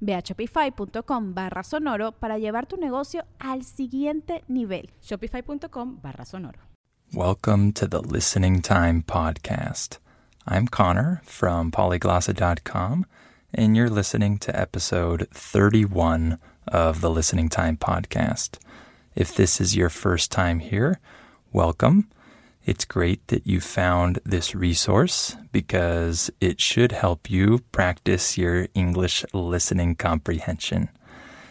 Ve a shopify.com barra sonoro para llevar tu negocio al siguiente nivel. Shopify.com barra sonoro. Welcome to the Listening Time Podcast. I'm Connor from polyglossa.com, and you're listening to episode 31 of the Listening Time Podcast. If this is your first time here, welcome. It's great that you found this resource because it should help you practice your English listening comprehension.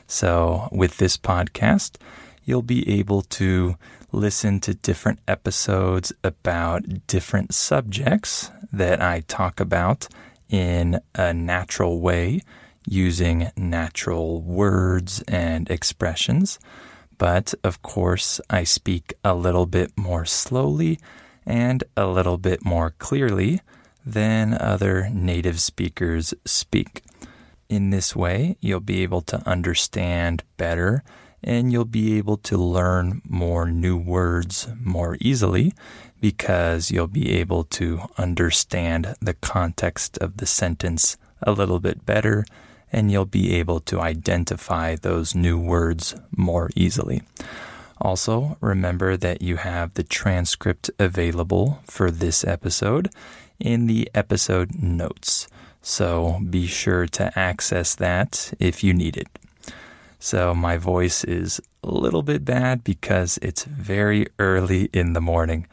So, with this podcast, you'll be able to listen to different episodes about different subjects that I talk about in a natural way using natural words and expressions. But of course, I speak a little bit more slowly and a little bit more clearly than other native speakers speak. In this way, you'll be able to understand better and you'll be able to learn more new words more easily because you'll be able to understand the context of the sentence a little bit better and you'll be able to identify those new words more easily. Also, remember that you have the transcript available for this episode in the episode notes. So be sure to access that if you need it. So, my voice is a little bit bad because it's very early in the morning.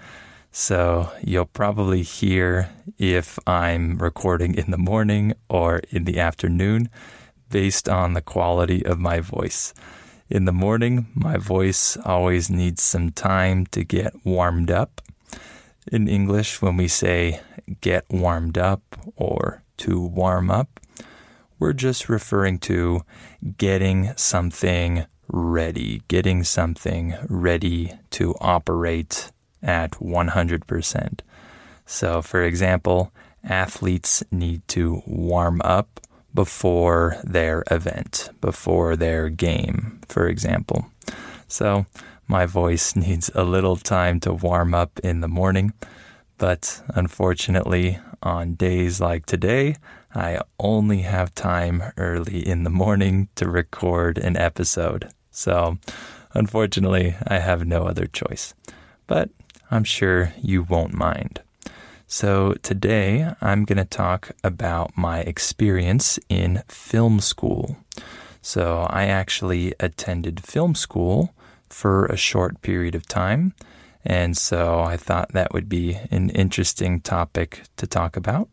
So, you'll probably hear if I'm recording in the morning or in the afternoon based on the quality of my voice. In the morning, my voice always needs some time to get warmed up. In English, when we say get warmed up or to warm up, we're just referring to getting something ready, getting something ready to operate at 100%. So, for example, athletes need to warm up before their event, before their game, for example. So, my voice needs a little time to warm up in the morning, but unfortunately, on days like today, I only have time early in the morning to record an episode. So, unfortunately, I have no other choice. But I'm sure you won't mind. So, today I'm going to talk about my experience in film school. So, I actually attended film school for a short period of time. And so I thought that would be an interesting topic to talk about.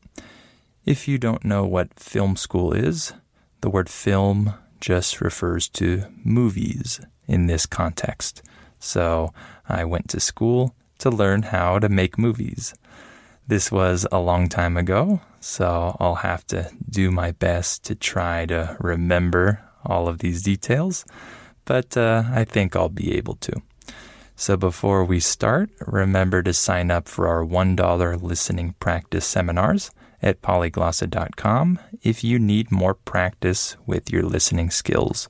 If you don't know what film school is, the word film just refers to movies in this context. So I went to school to learn how to make movies. This was a long time ago, so I'll have to do my best to try to remember all of these details, but uh, I think I'll be able to. So before we start, remember to sign up for our $1 listening practice seminars at polyglossa.com if you need more practice with your listening skills.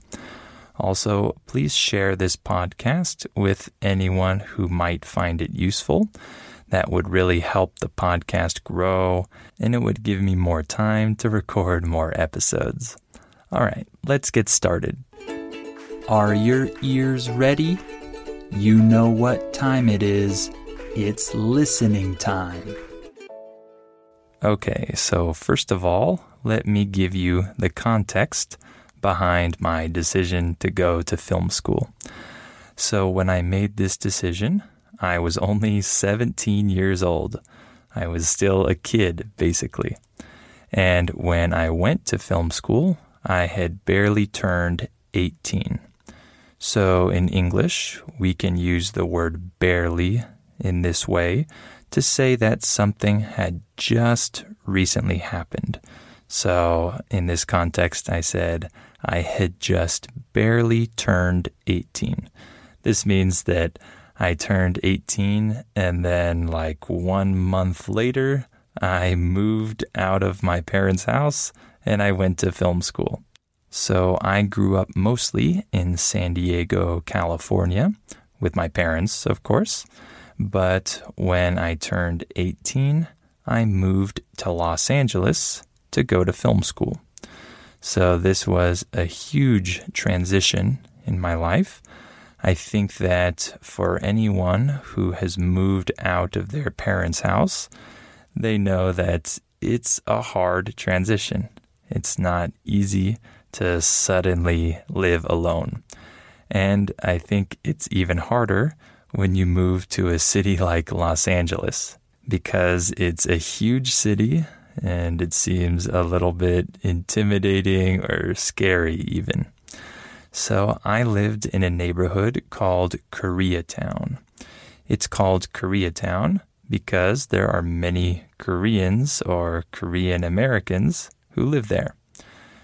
Also, please share this podcast with anyone who might find it useful. That would really help the podcast grow and it would give me more time to record more episodes. All right, let's get started. Are your ears ready? You know what time it is. It's listening time. Okay, so first of all, let me give you the context behind my decision to go to film school. So, when I made this decision, I was only 17 years old. I was still a kid, basically. And when I went to film school, I had barely turned 18. So in English, we can use the word barely in this way to say that something had just recently happened. So in this context, I said I had just barely turned 18. This means that I turned 18 and then, like one month later, I moved out of my parents' house and I went to film school. So I grew up mostly in San Diego, California, with my parents, of course. But when I turned 18, I moved to Los Angeles to go to film school. So this was a huge transition in my life. I think that for anyone who has moved out of their parents' house, they know that it's a hard transition. It's not easy to suddenly live alone. And I think it's even harder when you move to a city like Los Angeles because it's a huge city and it seems a little bit intimidating or scary, even. So I lived in a neighborhood called Koreatown. It's called Koreatown because there are many Koreans or Korean Americans who live there.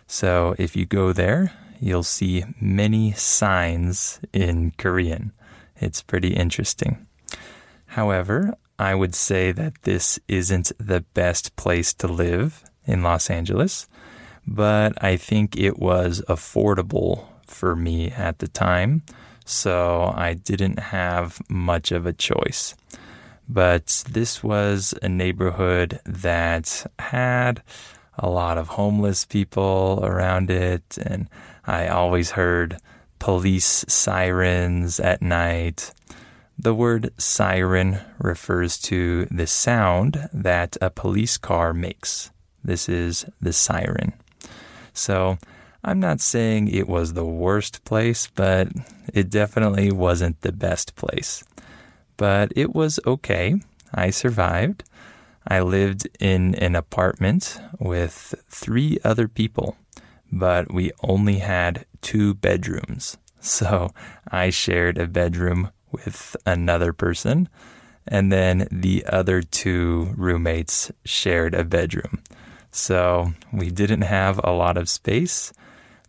So if you go there, you'll see many signs in Korean. It's pretty interesting. However, I would say that this isn't the best place to live in Los Angeles, but I think it was affordable for me at the time, so I didn't have much of a choice. But this was a neighborhood that had a lot of homeless people around it, and I always heard police sirens at night. The word siren refers to the sound that a police car makes. This is the siren. So I'm not saying it was the worst place, but it definitely wasn't the best place. But it was okay. I survived. I lived in an apartment with three other people, but we only had two bedrooms. So I shared a bedroom with another person, and then the other two roommates shared a bedroom. So we didn't have a lot of space,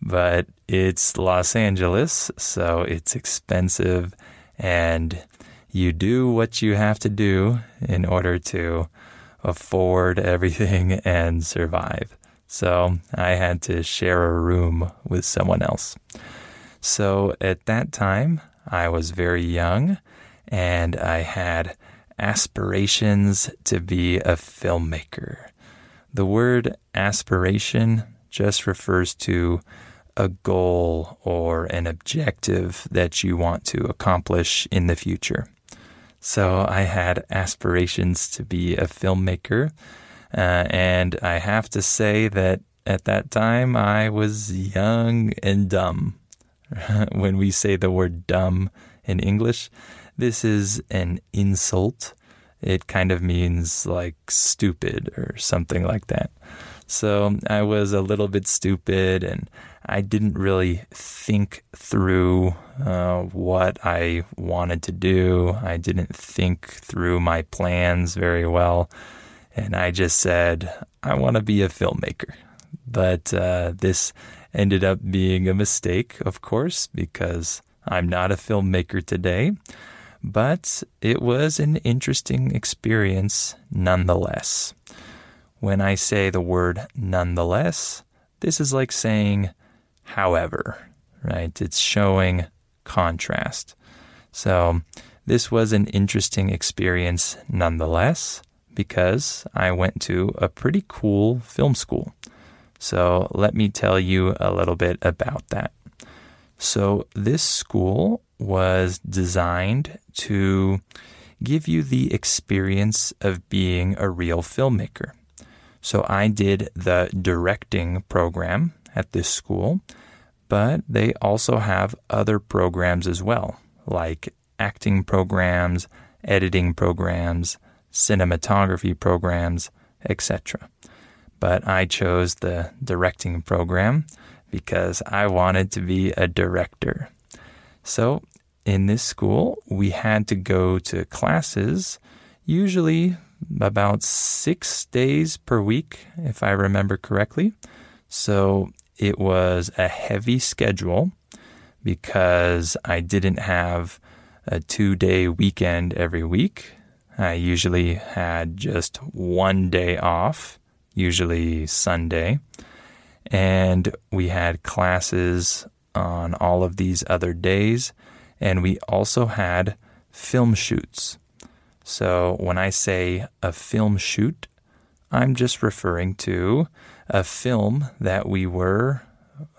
but it's Los Angeles, so it's expensive, and you do what you have to do in order to afford everything and survive. So I had to share a room with someone else. So at that time, I was very young and I had aspirations to be a filmmaker. The word aspiration just refers to a goal or an objective that you want to accomplish in the future. So I had aspirations to be a filmmaker. Uh, and I have to say that at that time I was young and dumb. when we say the word dumb in English, this is an insult. It kind of means like stupid or something like that. So I was a little bit stupid and I didn't really think through uh, what I wanted to do. I didn't think through my plans very well. And I just said, I want to be a filmmaker. But uh, this ended up being a mistake, of course, because I'm not a filmmaker today. But it was an interesting experience nonetheless. When I say the word nonetheless, this is like saying however, right? It's showing contrast. So, this was an interesting experience nonetheless because I went to a pretty cool film school. So, let me tell you a little bit about that. So, this school was designed to give you the experience of being a real filmmaker. So, I did the directing program at this school, but they also have other programs as well, like acting programs, editing programs, cinematography programs, etc. But I chose the directing program because I wanted to be a director. So, in this school, we had to go to classes, usually about six days per week, if I remember correctly. So, it was a heavy schedule because I didn't have a two day weekend every week. I usually had just one day off, usually Sunday. And we had classes on all of these other days. And we also had film shoots. So when I say a film shoot, I'm just referring to a film that we were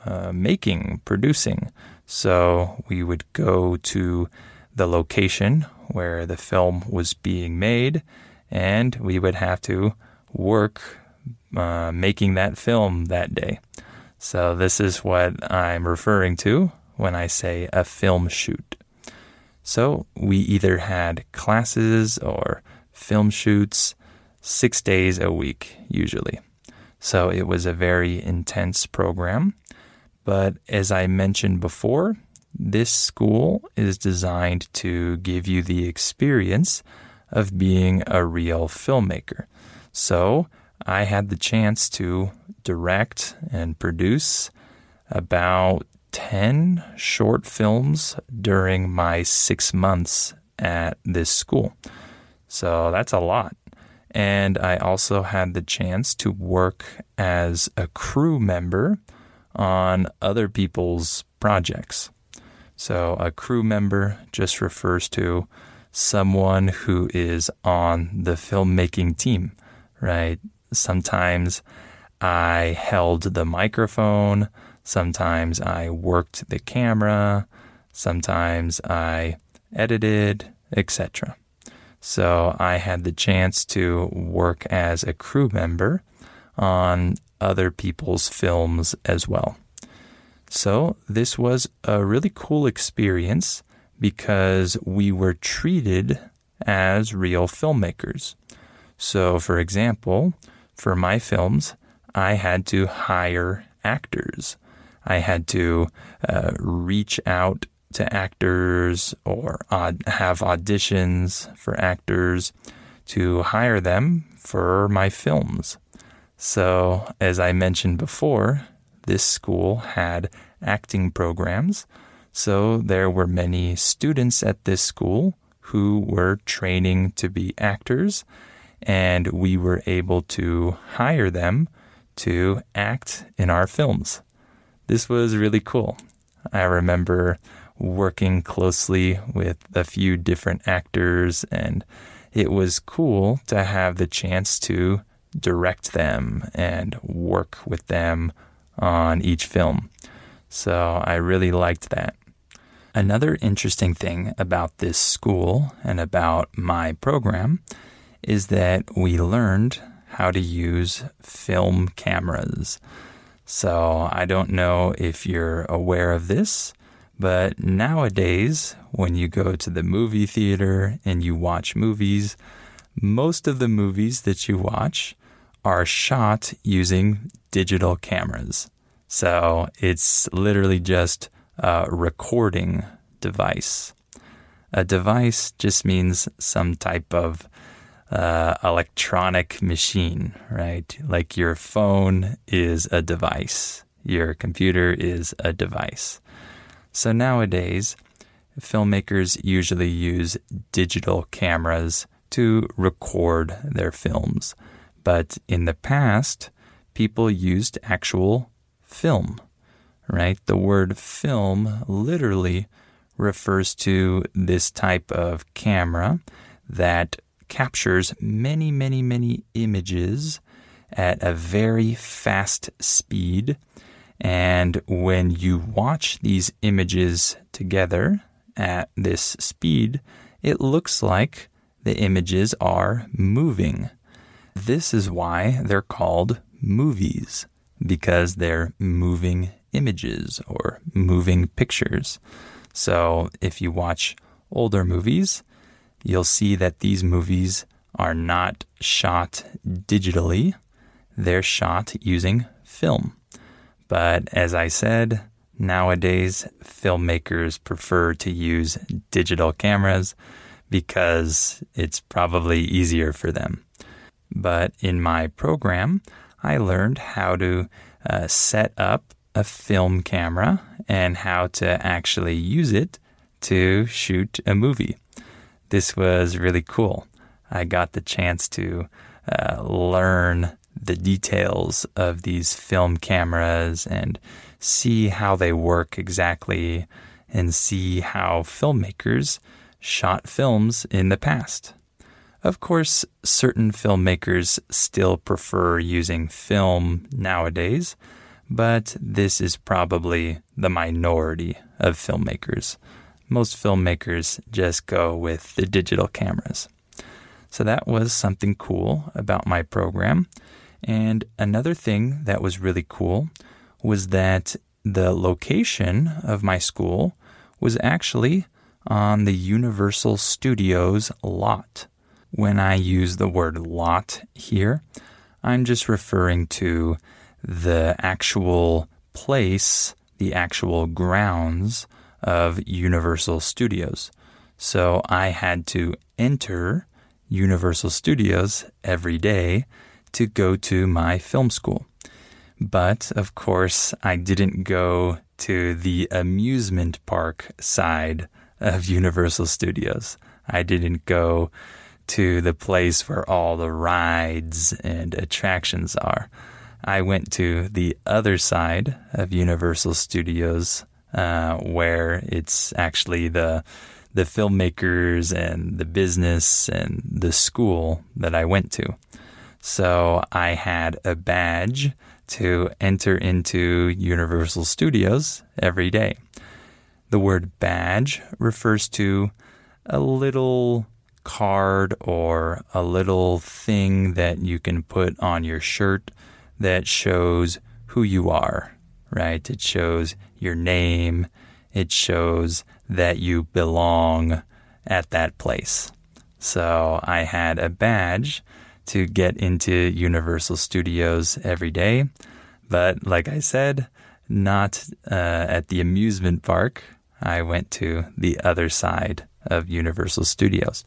uh, making, producing. So we would go to the location where the film was being made, and we would have to work uh, making that film that day. So, this is what I'm referring to when I say a film shoot. So, we either had classes or film shoots six days a week, usually. So, it was a very intense program. But as I mentioned before, this school is designed to give you the experience of being a real filmmaker. So, I had the chance to direct and produce about 10 short films during my six months at this school. So that's a lot. And I also had the chance to work as a crew member on other people's projects. So a crew member just refers to someone who is on the filmmaking team, right? Sometimes I held the microphone. Sometimes I worked the camera. Sometimes I edited, etc. So I had the chance to work as a crew member on other people's films as well. So this was a really cool experience because we were treated as real filmmakers. So, for example, for my films, I had to hire actors. I had to uh, reach out to actors or aud- have auditions for actors to hire them for my films. So, as I mentioned before, this school had acting programs. So, there were many students at this school who were training to be actors and we were able to hire them to act in our films. This was really cool. I remember working closely with a few different actors, and it was cool to have the chance to direct them and work with them on each film. So I really liked that. Another interesting thing about this school and about my program is that we learned how to use film cameras. So I don't know if you're aware of this, but nowadays, when you go to the movie theater and you watch movies, most of the movies that you watch are shot using digital cameras. So it's literally just a recording device. A device just means some type of uh, electronic machine, right? Like your phone is a device, your computer is a device. So nowadays, filmmakers usually use digital cameras to record their films. But in the past, people used actual film, right? The word film literally refers to this type of camera that captures many, many, many images at a very fast speed. And when you watch these images together at this speed, it looks like the images are moving. This is why they're called movies, because they're moving images or moving pictures. So if you watch older movies, you'll see that these movies are not shot digitally, they're shot using film. But as I said, nowadays filmmakers prefer to use digital cameras because it's probably easier for them. But in my program, I learned how to uh, set up a film camera and how to actually use it to shoot a movie. This was really cool. I got the chance to uh, learn the details of these film cameras and see how they work exactly and see how filmmakers shot films in the past. Of course, certain filmmakers still prefer using film nowadays, but this is probably the minority of filmmakers. Most filmmakers just go with the digital cameras. So that was something cool about my program. And another thing that was really cool was that the location of my school was actually on the Universal Studios lot. When I use the word lot here, I'm just referring to the actual place, the actual grounds of Universal Studios. So I had to enter Universal Studios every day to go to my film school. But of course, I didn't go to the amusement park side of Universal Studios. I didn't go to the place where all the rides and attractions are. I went to the other side of Universal Studios, uh, where it's actually the the filmmakers and the business and the school that I went to. So I had a badge to enter into Universal Studios every day. The word badge refers to a little card or a little thing that you can put on your shirt that shows who you are, right? It shows your name, it shows that you belong at that place. So I had a badge to get into Universal Studios every day. But like I said, not uh, at the amusement park. I went to the other side of Universal Studios.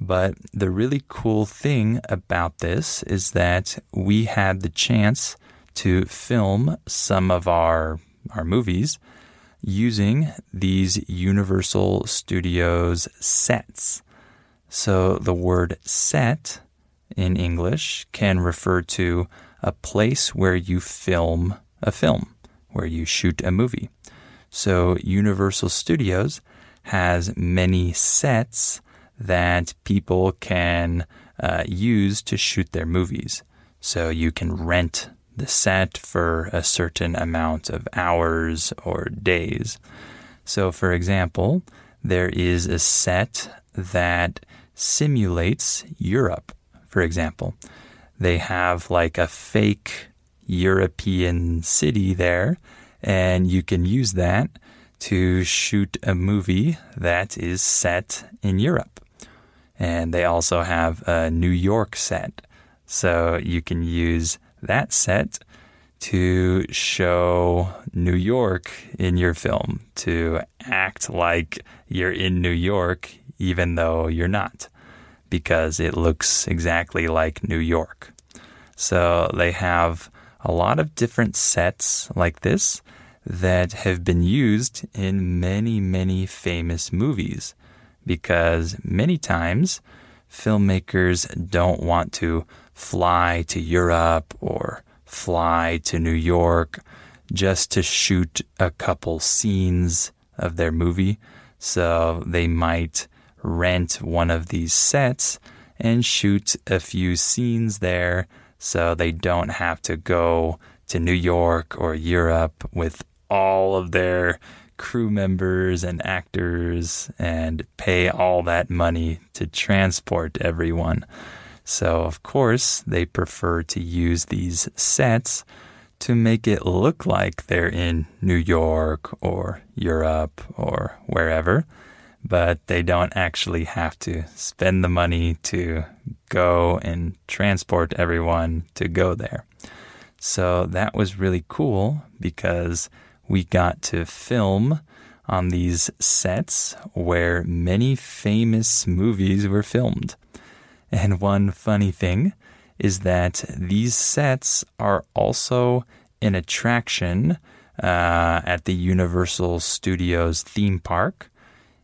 But the really cool thing about this is that we had the chance to film some of our our movies using these Universal Studios sets. So the word set in English can refer to a place where you film a film, where you shoot a movie. So Universal Studios has many sets that people can uh, use to shoot their movies. So you can rent the set for a certain amount of hours or days. So, for example, there is a set that simulates Europe for example. They have like a fake European city there, and you can use that to shoot a movie that is set in Europe. And they also have a New York set. So you can use that set to show New York in your film, to act like you're in New York, even though you're not because it looks exactly like New York. So they have a lot of different sets like this that have been used in many, many famous movies because many times filmmakers don't want to fly to Europe or fly to New York just to shoot a couple scenes of their movie. So they might rent one of these sets and shoot a few scenes there so they don't have to go to New York or Europe with all of their crew members and actors and pay all that money to transport everyone. So, of course, they prefer to use these sets to make it look like they're in New York or Europe or wherever but they don't actually have to spend the money to go and transport everyone to go there. So that was really cool because we got to film on these sets where many famous movies were filmed. And one funny thing is that these sets are also an attraction uh, at the Universal Studios theme park.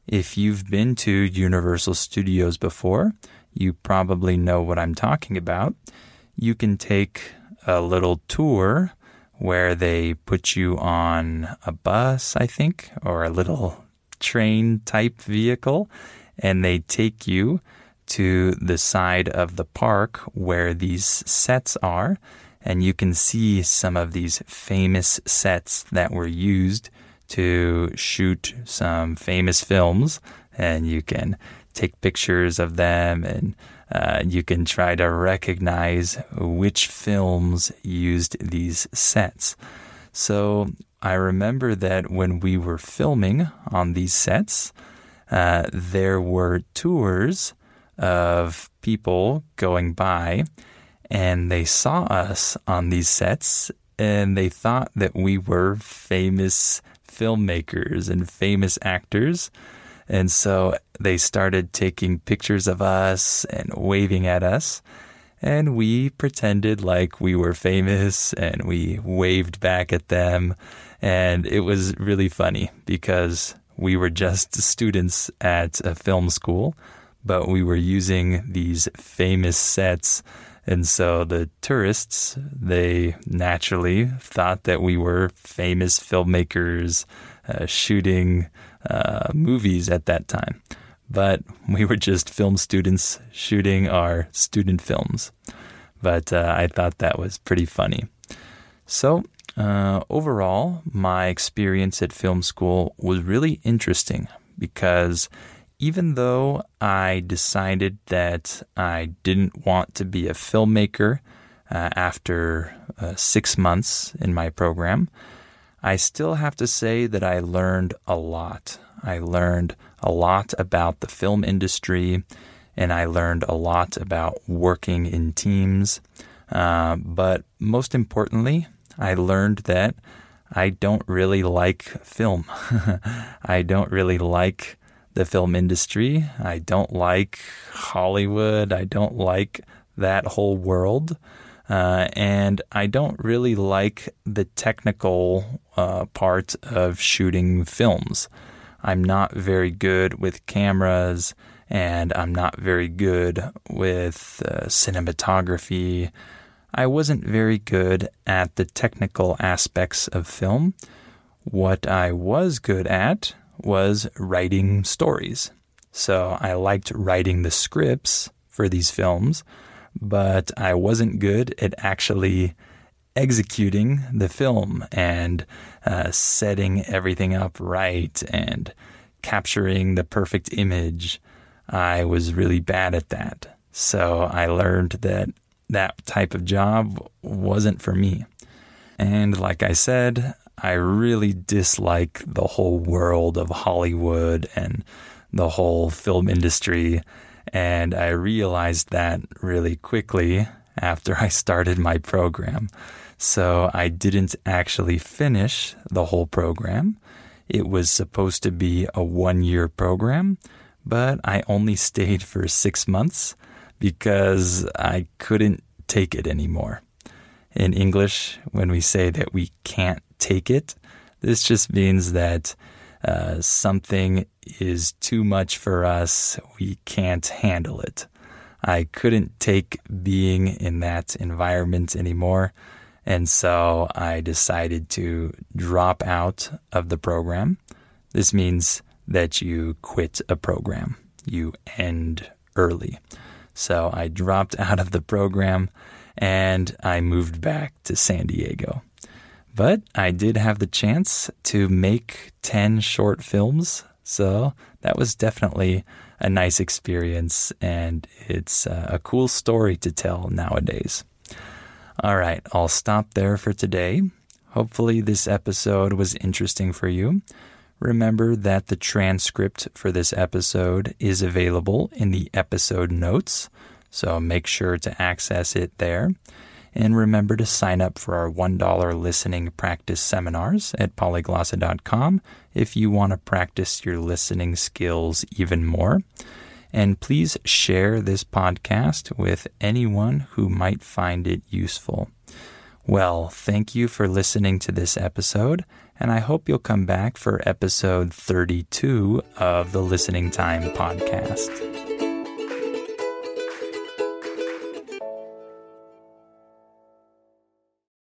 If you've been to Universal Studios before, you probably know what I'm talking about. You can take a little tour where they put you on a bus, I think, or a little train type vehicle, and they take you to the side of the park where these sets are, and you can see some of these famous sets that were used to shoot some famous films, and you can take pictures of them and uh, you can try to recognize which films used these sets. So I remember that when we were filming on these sets, uh, there were tours of people going by and they saw us on these sets and they thought that we were famous filmmakers and famous actors. And so they started taking pictures of us and waving at us. And we pretended like we were famous and we waved back at them. And it was really funny because we were just students at a film school, but we were using these famous sets. And so the tourists, they naturally thought that we were famous filmmakers uh, shooting uh, movies at that time. But we were just film students shooting our student films. But uh, I thought that was pretty funny. So, uh, overall, my experience at film school was really interesting because even though I decided that I didn't want to be a filmmaker uh, after uh, six months in my program, I still have to say that I learned a lot. I learned a lot about the film industry and I learned a lot about working in teams. Uh, but most importantly, I learned that I don't really like film. I don't really like the film industry. I don't like Hollywood. I don't like that whole world. Uh, and I don't really like the technical uh, part of shooting films. I'm not very good with cameras, and I'm not very good with uh, cinematography. I wasn't very good at the technical aspects of film. What I was good at was writing stories. So I liked writing the scripts for these films but I wasn't good at actually executing the film and uh, setting everything up right and capturing the perfect image. I was really bad at that. So I learned that that type of job wasn't for me. And like I said, I really dislike the whole world of Hollywood and the whole film industry. And I realized that really quickly after I started my program. So I didn't actually finish the whole program. It was supposed to be a one year program, but I only stayed for six months because I couldn't take it anymore. In English, when we say that we can't take it, this just means that uh, something is too much for us. We can't handle it. I couldn't take being in that environment anymore. And so I decided to drop out of the program. This means that you quit a program, you end early. So I dropped out of the program and I moved back to San Diego. But I did have the chance to make 10 short films. So that was definitely a nice experience. And it's uh, a cool story to tell nowadays. All right, I'll stop there for today. Hopefully, this episode was interesting for you. Remember that the transcript for this episode is available in the episode notes, so make sure to access it there. And remember to sign up for our $1 listening practice seminars at polyglossa.com if you want to practice your listening skills even more. And please share this podcast with anyone who might find it useful. Well, thank you for listening to this episode, and I hope you'll come back for episode 32 of the Listening Time podcast.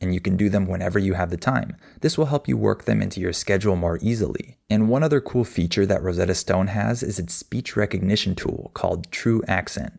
and you can do them whenever you have the time. This will help you work them into your schedule more easily. And one other cool feature that Rosetta Stone has is its speech recognition tool called TruAccent.